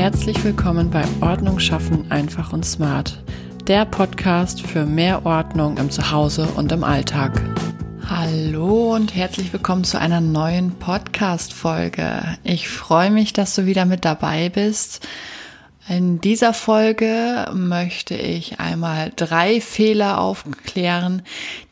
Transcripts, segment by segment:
Herzlich willkommen bei Ordnung schaffen einfach und smart, der Podcast für mehr Ordnung im Zuhause und im Alltag. Hallo und herzlich willkommen zu einer neuen Podcast Folge. Ich freue mich, dass du wieder mit dabei bist. In dieser Folge möchte ich einmal drei Fehler aufklären,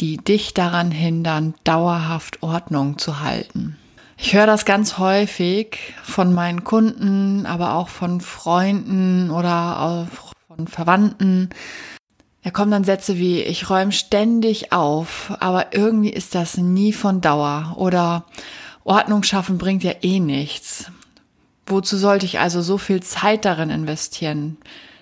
die dich daran hindern, dauerhaft Ordnung zu halten. Ich höre das ganz häufig von meinen Kunden, aber auch von Freunden oder auch von Verwandten. Da kommen dann Sätze wie, ich räume ständig auf, aber irgendwie ist das nie von Dauer oder Ordnung schaffen bringt ja eh nichts. Wozu sollte ich also so viel Zeit darin investieren?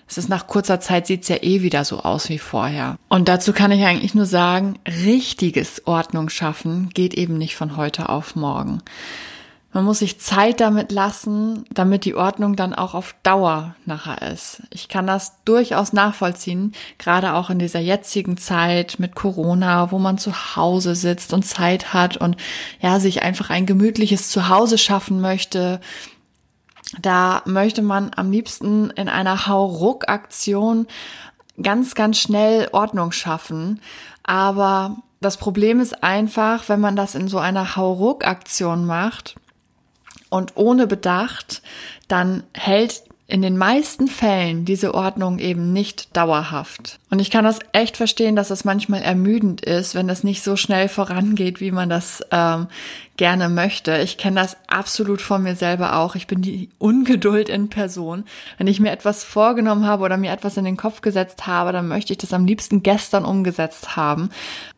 Es ist nach kurzer Zeit sieht's ja eh wieder so aus wie vorher. Und dazu kann ich eigentlich nur sagen, richtiges Ordnung schaffen geht eben nicht von heute auf morgen. Man muss sich Zeit damit lassen, damit die Ordnung dann auch auf Dauer nachher ist. Ich kann das durchaus nachvollziehen, gerade auch in dieser jetzigen Zeit mit Corona, wo man zu Hause sitzt und Zeit hat und ja, sich einfach ein gemütliches Zuhause schaffen möchte, da möchte man am liebsten in einer Hauruck-Aktion ganz, ganz schnell Ordnung schaffen. Aber das Problem ist einfach, wenn man das in so einer Hauruck-Aktion macht und ohne Bedacht, dann hält in den meisten Fällen diese Ordnung eben nicht dauerhaft. Und ich kann das echt verstehen, dass es manchmal ermüdend ist, wenn es nicht so schnell vorangeht, wie man das ähm, gerne möchte. Ich kenne das absolut von mir selber auch. Ich bin die Ungeduld in Person. Wenn ich mir etwas vorgenommen habe oder mir etwas in den Kopf gesetzt habe, dann möchte ich das am liebsten gestern umgesetzt haben.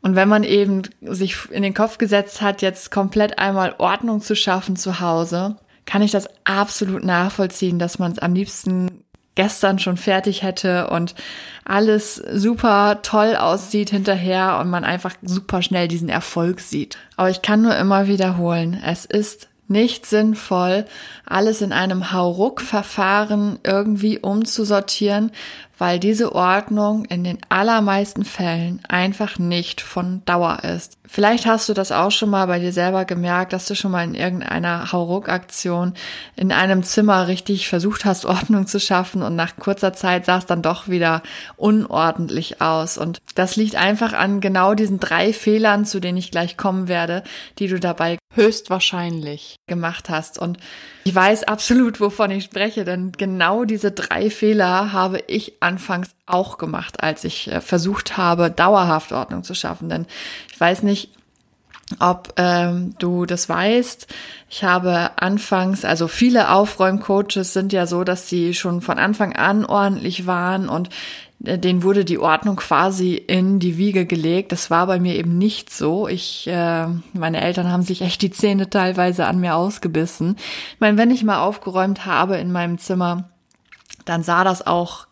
Und wenn man eben sich in den Kopf gesetzt hat, jetzt komplett einmal Ordnung zu schaffen zu Hause, kann ich das absolut nachvollziehen, dass man es am liebsten gestern schon fertig hätte und alles super toll aussieht hinterher und man einfach super schnell diesen Erfolg sieht. Aber ich kann nur immer wiederholen, es ist nicht sinnvoll, alles in einem Hauruck-Verfahren irgendwie umzusortieren, weil diese Ordnung in den allermeisten Fällen einfach nicht von Dauer ist. Vielleicht hast du das auch schon mal bei dir selber gemerkt, dass du schon mal in irgendeiner Hauruck-Aktion in einem Zimmer richtig versucht hast, Ordnung zu schaffen und nach kurzer Zeit sah es dann doch wieder unordentlich aus. Und das liegt einfach an genau diesen drei Fehlern, zu denen ich gleich kommen werde, die du dabei höchstwahrscheinlich gemacht hast. Und ich weiß absolut, wovon ich spreche, denn genau diese drei Fehler habe ich anfangs auch gemacht, als ich äh, versucht habe, dauerhaft Ordnung zu schaffen. Denn ich weiß nicht, ob ähm, du das weißt. Ich habe anfangs, also viele Aufräumcoaches sind ja so, dass sie schon von Anfang an ordentlich waren und äh, denen wurde die Ordnung quasi in die Wiege gelegt. Das war bei mir eben nicht so. Ich, äh, meine Eltern haben sich echt die Zähne teilweise an mir ausgebissen. Ich meine, wenn ich mal aufgeräumt habe in meinem Zimmer, dann sah das auch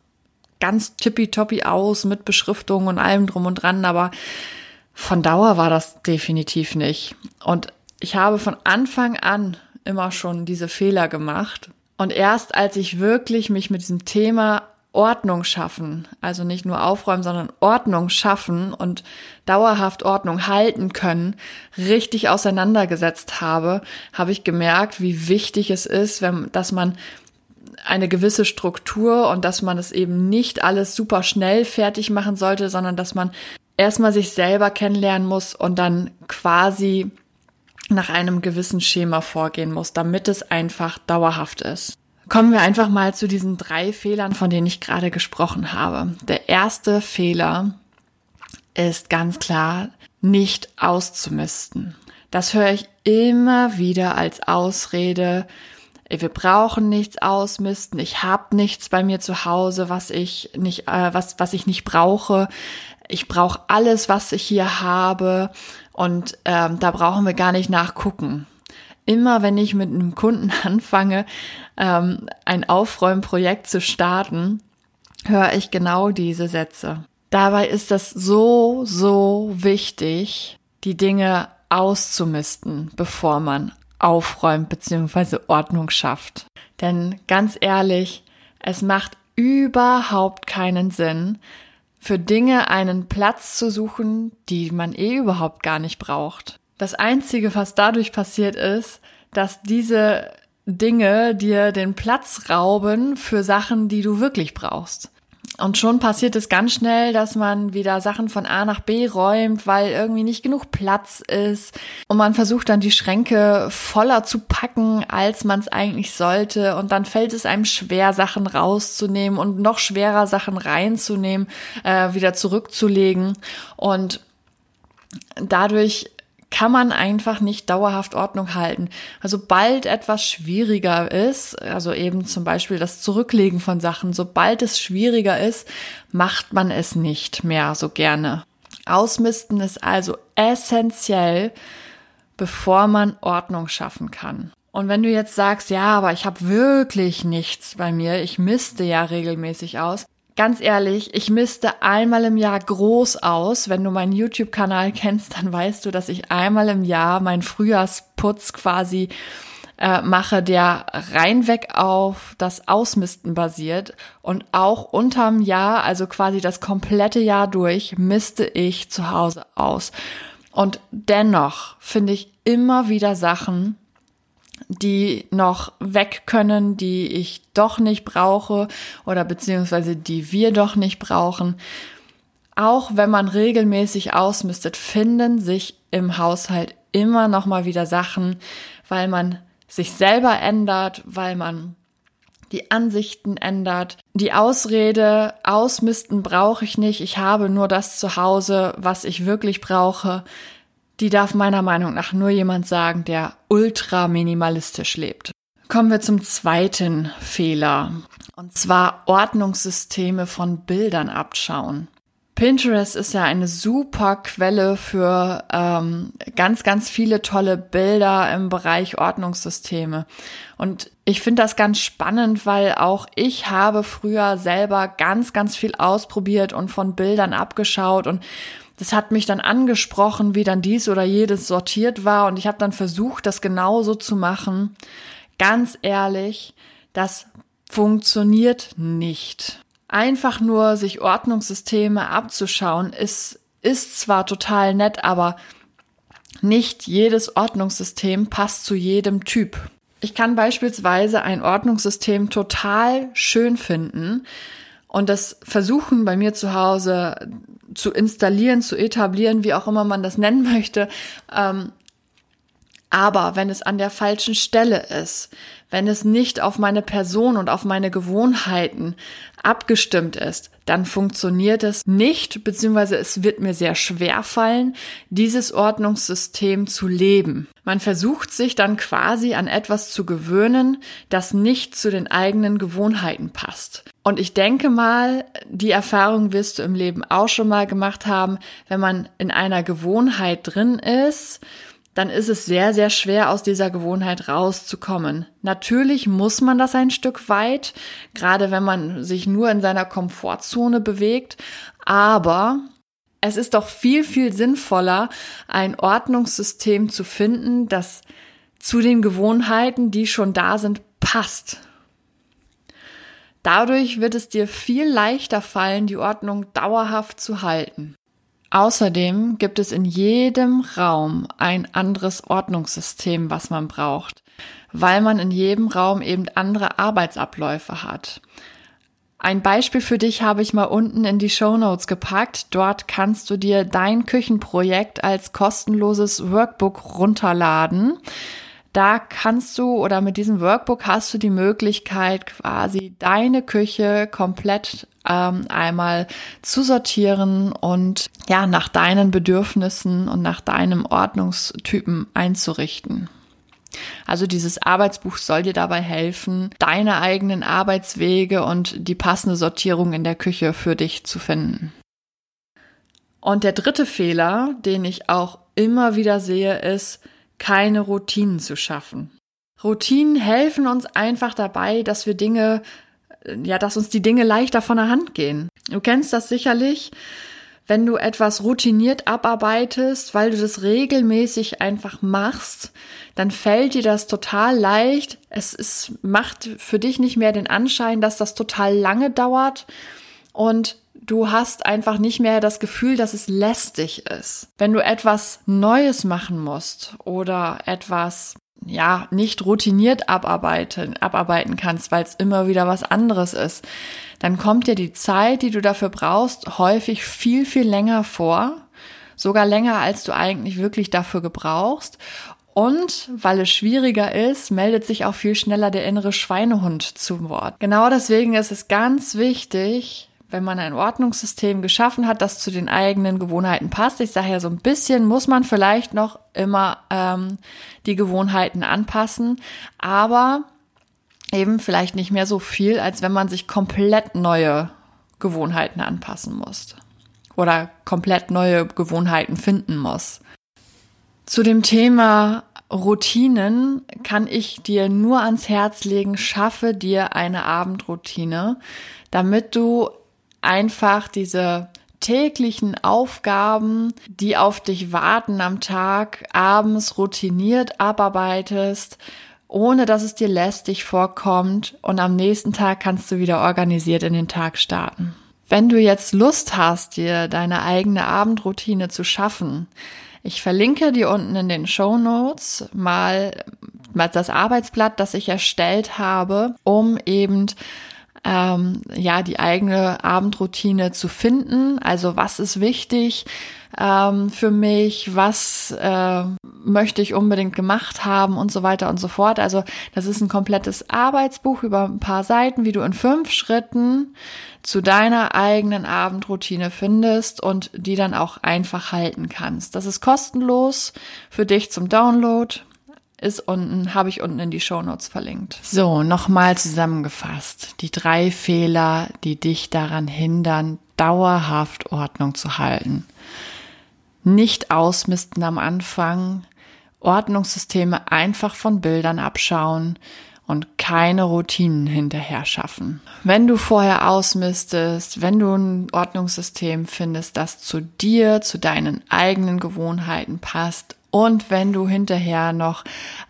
ganz tippitoppi aus mit Beschriftung und allem drum und dran, aber von Dauer war das definitiv nicht. Und ich habe von Anfang an immer schon diese Fehler gemacht. Und erst als ich wirklich mich mit diesem Thema Ordnung schaffen, also nicht nur aufräumen, sondern Ordnung schaffen und dauerhaft Ordnung halten können, richtig auseinandergesetzt habe, habe ich gemerkt, wie wichtig es ist, wenn, dass man eine gewisse Struktur und dass man es eben nicht alles super schnell fertig machen sollte, sondern dass man erstmal sich selber kennenlernen muss und dann quasi nach einem gewissen Schema vorgehen muss, damit es einfach dauerhaft ist. Kommen wir einfach mal zu diesen drei Fehlern, von denen ich gerade gesprochen habe. Der erste Fehler ist ganz klar, nicht auszumisten. Das höre ich immer wieder als Ausrede. Wir brauchen nichts ausmisten. Ich habe nichts bei mir zu Hause, was ich nicht, äh, was was ich nicht brauche. Ich brauche alles, was ich hier habe, und ähm, da brauchen wir gar nicht nachgucken immer wenn ich mit einem Kunden anfange, ähm, ein Aufräumprojekt zu starten, höre ich genau diese Sätze. Dabei ist das so, so wichtig, die Dinge auszumisten, bevor man aufräumt bzw. Ordnung schafft. Denn ganz ehrlich, es macht überhaupt keinen Sinn, für Dinge einen Platz zu suchen, die man eh überhaupt gar nicht braucht. Das Einzige, was dadurch passiert ist, dass diese Dinge dir den Platz rauben für Sachen, die du wirklich brauchst. Und schon passiert es ganz schnell, dass man wieder Sachen von A nach B räumt, weil irgendwie nicht genug Platz ist. Und man versucht dann die Schränke voller zu packen, als man es eigentlich sollte. Und dann fällt es einem schwer, Sachen rauszunehmen und noch schwerer, Sachen reinzunehmen, äh, wieder zurückzulegen. Und dadurch kann man einfach nicht dauerhaft Ordnung halten. Also sobald etwas schwieriger ist, also eben zum Beispiel das Zurücklegen von Sachen, sobald es schwieriger ist, macht man es nicht mehr so gerne. Ausmisten ist also essentiell, bevor man Ordnung schaffen kann. Und wenn du jetzt sagst, ja, aber ich habe wirklich nichts bei mir, ich misste ja regelmäßig aus, Ganz ehrlich, ich misste einmal im Jahr groß aus. Wenn du meinen YouTube-Kanal kennst, dann weißt du, dass ich einmal im Jahr meinen Frühjahrsputz quasi äh, mache, der reinweg auf das Ausmisten basiert. Und auch unterm Jahr, also quasi das komplette Jahr durch, misste ich zu Hause aus. Und dennoch finde ich immer wieder Sachen, die noch weg können, die ich doch nicht brauche oder beziehungsweise die wir doch nicht brauchen. Auch wenn man regelmäßig ausmistet, finden sich im Haushalt immer noch mal wieder Sachen, weil man sich selber ändert, weil man die Ansichten ändert. Die Ausrede, ausmisten brauche ich nicht, ich habe nur das zu Hause, was ich wirklich brauche, die darf meiner Meinung nach nur jemand sagen, der ultra minimalistisch lebt. Kommen wir zum zweiten Fehler. Und zwar Ordnungssysteme von Bildern abschauen. Pinterest ist ja eine super Quelle für ähm, ganz, ganz viele tolle Bilder im Bereich Ordnungssysteme. Und ich finde das ganz spannend, weil auch ich habe früher selber ganz, ganz viel ausprobiert und von Bildern abgeschaut und das hat mich dann angesprochen, wie dann dies oder jedes sortiert war und ich habe dann versucht, das genauso zu machen. Ganz ehrlich, das funktioniert nicht. Einfach nur sich Ordnungssysteme abzuschauen, ist, ist zwar total nett, aber nicht jedes Ordnungssystem passt zu jedem Typ. Ich kann beispielsweise ein Ordnungssystem total schön finden und das versuchen bei mir zu Hause zu installieren, zu etablieren, wie auch immer man das nennen möchte. Ähm, aber wenn es an der falschen Stelle ist, wenn es nicht auf meine Person und auf meine Gewohnheiten abgestimmt ist, dann funktioniert es nicht, beziehungsweise es wird mir sehr schwer fallen, dieses Ordnungssystem zu leben. Man versucht sich dann quasi an etwas zu gewöhnen, das nicht zu den eigenen Gewohnheiten passt. Und ich denke mal, die Erfahrung wirst du im Leben auch schon mal gemacht haben, wenn man in einer Gewohnheit drin ist, dann ist es sehr, sehr schwer, aus dieser Gewohnheit rauszukommen. Natürlich muss man das ein Stück weit, gerade wenn man sich nur in seiner Komfortzone bewegt, aber es ist doch viel, viel sinnvoller, ein Ordnungssystem zu finden, das zu den Gewohnheiten, die schon da sind, passt. Dadurch wird es dir viel leichter fallen, die Ordnung dauerhaft zu halten. Außerdem gibt es in jedem Raum ein anderes Ordnungssystem, was man braucht, weil man in jedem Raum eben andere Arbeitsabläufe hat. Ein Beispiel für dich habe ich mal unten in die Show Notes gepackt. Dort kannst du dir dein Küchenprojekt als kostenloses Workbook runterladen. Da kannst du oder mit diesem Workbook hast du die Möglichkeit, quasi deine Küche komplett ähm, einmal zu sortieren und ja, nach deinen Bedürfnissen und nach deinem Ordnungstypen einzurichten. Also dieses Arbeitsbuch soll dir dabei helfen, deine eigenen Arbeitswege und die passende Sortierung in der Küche für dich zu finden. Und der dritte Fehler, den ich auch immer wieder sehe, ist, keine Routinen zu schaffen. Routinen helfen uns einfach dabei, dass wir Dinge, ja, dass uns die Dinge leichter von der Hand gehen. Du kennst das sicherlich, wenn du etwas routiniert abarbeitest, weil du das regelmäßig einfach machst, dann fällt dir das total leicht. Es ist, macht für dich nicht mehr den Anschein, dass das total lange dauert und du hast einfach nicht mehr das Gefühl, dass es lästig ist. Wenn du etwas Neues machen musst oder etwas ja nicht routiniert abarbeiten, abarbeiten kannst, weil es immer wieder was anderes ist, dann kommt dir die Zeit, die du dafür brauchst, häufig viel, viel länger vor. Sogar länger, als du eigentlich wirklich dafür gebrauchst. Und weil es schwieriger ist, meldet sich auch viel schneller der innere Schweinehund zu Wort. Genau deswegen ist es ganz wichtig, wenn man ein Ordnungssystem geschaffen hat, das zu den eigenen Gewohnheiten passt. Ich sage ja, so ein bisschen muss man vielleicht noch immer ähm, die Gewohnheiten anpassen, aber eben vielleicht nicht mehr so viel, als wenn man sich komplett neue Gewohnheiten anpassen muss oder komplett neue Gewohnheiten finden muss. Zu dem Thema Routinen kann ich dir nur ans Herz legen, schaffe dir eine Abendroutine, damit du einfach diese täglichen Aufgaben, die auf dich warten am Tag, abends routiniert abarbeitest, ohne dass es dir lästig vorkommt und am nächsten Tag kannst du wieder organisiert in den Tag starten. Wenn du jetzt Lust hast, dir deine eigene Abendroutine zu schaffen, ich verlinke dir unten in den Show Notes mal das Arbeitsblatt, das ich erstellt habe, um eben ähm, ja die eigene Abendroutine zu finden. Also was ist wichtig ähm, für mich, was äh, möchte ich unbedingt gemacht haben und so weiter und so fort. Also das ist ein komplettes Arbeitsbuch über ein paar Seiten, wie du in fünf Schritten zu deiner eigenen Abendroutine findest und die dann auch einfach halten kannst. Das ist kostenlos für dich zum Download ist unten, habe ich unten in die Show Notes verlinkt. So, nochmal zusammengefasst. Die drei Fehler, die dich daran hindern, dauerhaft Ordnung zu halten. Nicht ausmisten am Anfang, Ordnungssysteme einfach von Bildern abschauen und keine Routinen hinterher schaffen. Wenn du vorher ausmistest, wenn du ein Ordnungssystem findest, das zu dir, zu deinen eigenen Gewohnheiten passt und wenn du hinterher noch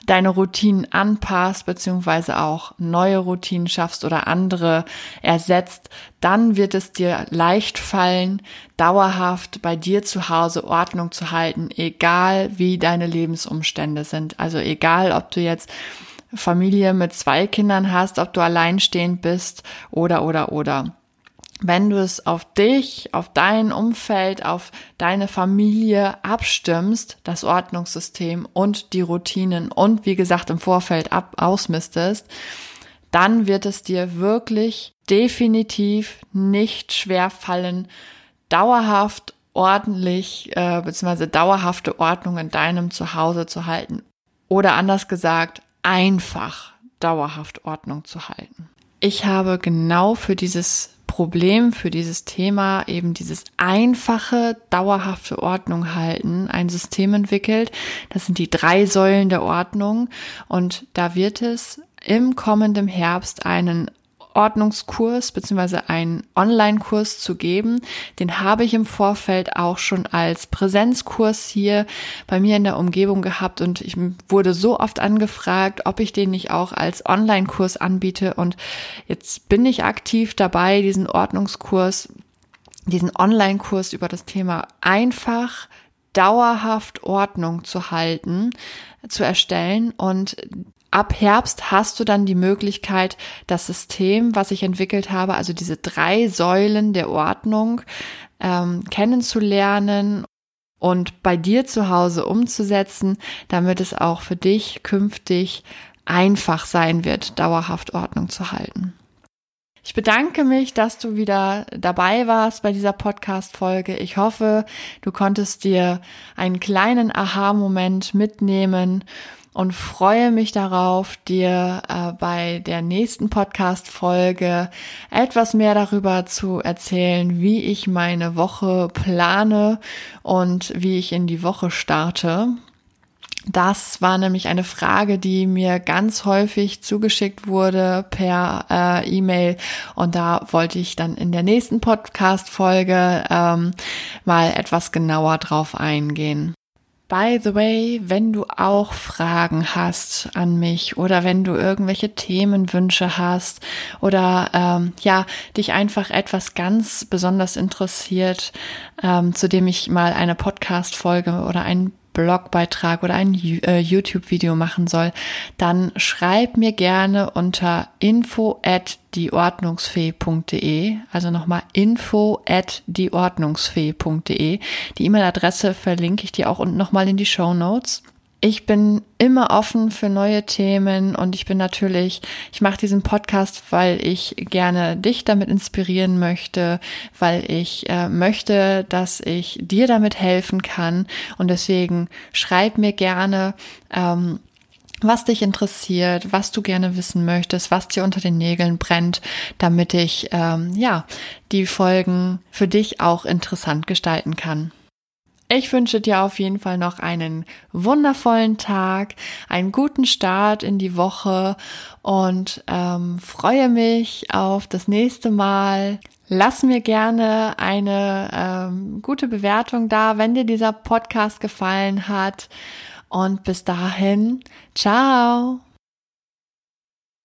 deine Routinen anpasst, beziehungsweise auch neue Routinen schaffst oder andere ersetzt, dann wird es dir leicht fallen, dauerhaft bei dir zu Hause Ordnung zu halten, egal wie deine Lebensumstände sind. Also egal, ob du jetzt Familie mit zwei Kindern hast, ob du alleinstehend bist oder, oder, oder wenn du es auf dich, auf dein Umfeld, auf deine Familie abstimmst, das Ordnungssystem und die Routinen und wie gesagt im Vorfeld ab ausmistest, dann wird es dir wirklich definitiv nicht schwer fallen, dauerhaft ordentlich äh, bzw. dauerhafte Ordnung in deinem Zuhause zu halten. Oder anders gesagt, einfach dauerhaft Ordnung zu halten. Ich habe genau für dieses Problem für dieses Thema eben dieses einfache, dauerhafte Ordnung halten, ein System entwickelt. Das sind die drei Säulen der Ordnung und da wird es im kommenden Herbst einen Ordnungskurs beziehungsweise einen Online-Kurs zu geben. Den habe ich im Vorfeld auch schon als Präsenzkurs hier bei mir in der Umgebung gehabt und ich wurde so oft angefragt, ob ich den nicht auch als Online-Kurs anbiete und jetzt bin ich aktiv dabei, diesen Ordnungskurs, diesen Online-Kurs über das Thema einfach dauerhaft Ordnung zu halten, zu erstellen und ab Herbst hast du dann die Möglichkeit, das System, was ich entwickelt habe, also diese drei Säulen der Ordnung, ähm, kennenzulernen und bei dir zu Hause umzusetzen, damit es auch für dich künftig einfach sein wird, dauerhaft Ordnung zu halten. Ich bedanke mich, dass du wieder dabei warst bei dieser Podcast-Folge. Ich hoffe, du konntest dir einen kleinen Aha-Moment mitnehmen und freue mich darauf, dir äh, bei der nächsten Podcast-Folge etwas mehr darüber zu erzählen, wie ich meine Woche plane und wie ich in die Woche starte. Das war nämlich eine Frage, die mir ganz häufig zugeschickt wurde per äh, E-Mail und da wollte ich dann in der nächsten Podcast-Folge ähm, mal etwas genauer drauf eingehen. By the way, wenn du auch Fragen hast an mich oder wenn du irgendwelche Themenwünsche hast oder ähm, ja dich einfach etwas ganz besonders interessiert, ähm, zu dem ich mal eine Podcast-Folge oder einen Blogbeitrag oder ein äh, YouTube-Video machen soll, dann schreib mir gerne unter info at dieordnungsfee.de, also nochmal info at dieordnungsfee.de. Die E-Mail-Adresse verlinke ich dir auch unten nochmal in die Show Notes ich bin immer offen für neue Themen und ich bin natürlich, ich mache diesen Podcast, weil ich gerne dich damit inspirieren möchte, weil ich äh, möchte, dass ich dir damit helfen kann und deswegen schreib mir gerne, ähm, was dich interessiert, was du gerne wissen möchtest, was dir unter den Nägeln brennt, damit ich ähm, ja die Folgen für dich auch interessant gestalten kann. Ich wünsche dir auf jeden Fall noch einen wundervollen Tag, einen guten Start in die Woche und ähm, freue mich auf das nächste Mal. Lass mir gerne eine ähm, gute Bewertung da, wenn dir dieser Podcast gefallen hat. Und bis dahin, ciao.